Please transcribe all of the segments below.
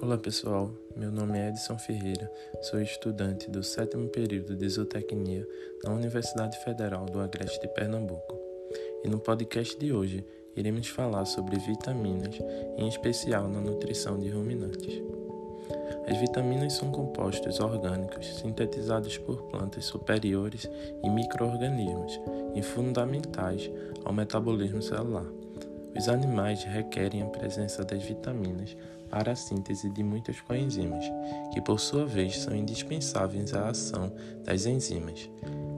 Olá pessoal, meu nome é Edson Ferreira, sou estudante do sétimo período de zootecnia na Universidade Federal do Agreste de Pernambuco. E no podcast de hoje iremos falar sobre vitaminas, em especial na nutrição de ruminantes. As vitaminas são compostos orgânicos sintetizados por plantas superiores e microorganismos e fundamentais ao metabolismo celular. Os animais requerem a presença das vitaminas para a síntese de muitas coenzimas, que por sua vez são indispensáveis à ação das enzimas,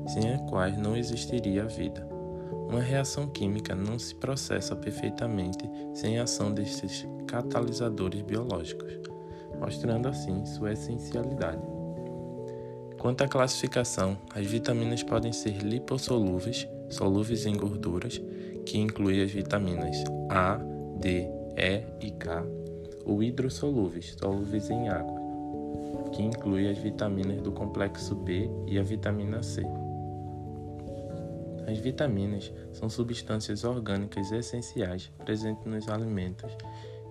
sem as quais não existiria a vida. Uma reação química não se processa perfeitamente sem a ação desses catalisadores biológicos, mostrando assim sua essencialidade. Quanto à classificação, as vitaminas podem ser lipossolúveis, solúveis em gorduras, que inclui as vitaminas A, D, E e K, ou hidrossolúveis, solúveis em água, que inclui as vitaminas do complexo B e a vitamina C. As vitaminas são substâncias orgânicas essenciais presentes nos alimentos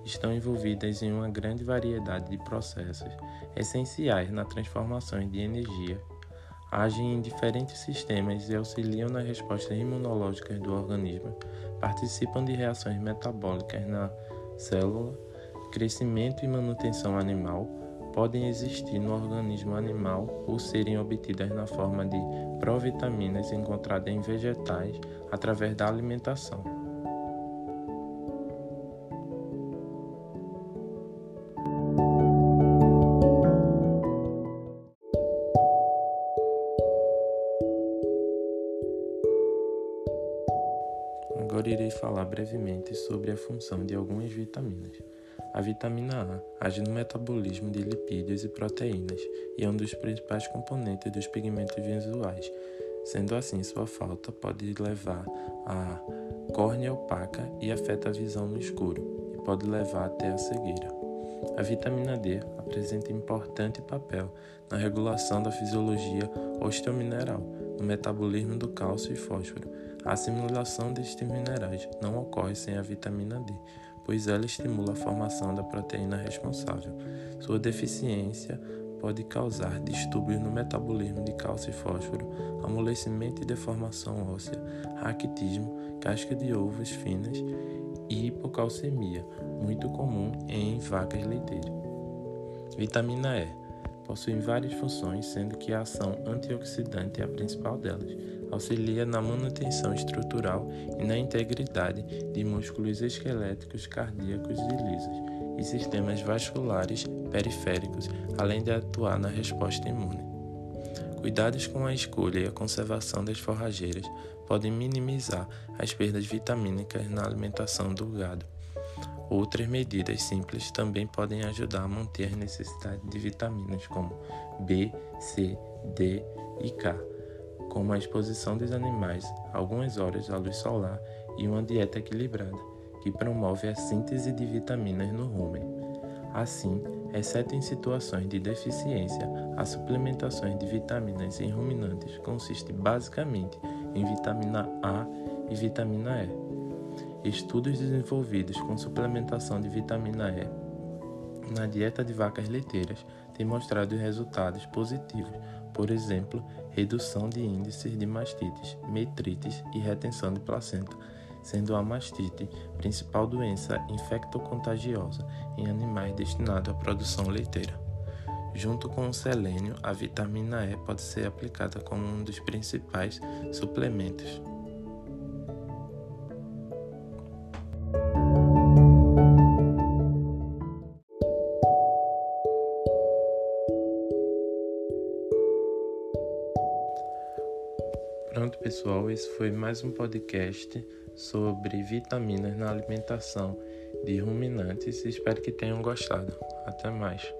estão envolvidas em uma grande variedade de processos essenciais na transformação de energia, agem em diferentes sistemas e auxiliam nas respostas imunológicas do organismo, participam de reações metabólicas na célula, crescimento e manutenção animal, podem existir no organismo animal ou serem obtidas na forma de provitaminas encontradas em vegetais através da alimentação. Agora irei falar brevemente sobre a função de algumas vitaminas. A vitamina A age no metabolismo de lipídios e proteínas e é um dos principais componentes dos pigmentos visuais. Sendo assim, sua falta pode levar a córnea opaca e afeta a visão no escuro, e pode levar até a cegueira. A vitamina D apresenta importante papel na regulação da fisiologia osteomineral, no metabolismo do cálcio e fósforo. A assimilação destes minerais não ocorre sem a vitamina D, pois ela estimula a formação da proteína responsável. Sua deficiência pode causar distúrbios no metabolismo de cálcio e fósforo, amolecimento e deformação óssea, raquitismo, casca de ovos finas e hipocalcemia, muito comum em vacas leiteiras. Vitamina E possui várias funções, sendo que a ação antioxidante é a principal delas. Auxilia na manutenção estrutural e na integridade de músculos esqueléticos, cardíacos e lisos e sistemas vasculares periféricos, além de atuar na resposta imune. Cuidados com a escolha e a conservação das forrageiras podem minimizar as perdas vitamínicas na alimentação do gado. Outras medidas simples também podem ajudar a manter a necessidade de vitaminas como B, C, D e K, como a exposição dos animais algumas horas à luz solar e uma dieta equilibrada, que promove a síntese de vitaminas no rumen. Assim, exceto em situações de deficiência, a suplementação de vitaminas em ruminantes consiste basicamente em vitamina A e vitamina E. Estudos desenvolvidos com suplementação de vitamina E na dieta de vacas leiteiras têm mostrado resultados positivos, por exemplo, redução de índices de mastites, metrites e retenção de placenta sendo a mastite principal doença infectocontagiosa em animais destinado à produção leiteira. Junto com o selênio, a vitamina E pode ser aplicada como um dos principais suplementos. Pronto, pessoal, esse foi mais um podcast sobre vitaminas na alimentação de ruminantes. Espero que tenham gostado. Até mais.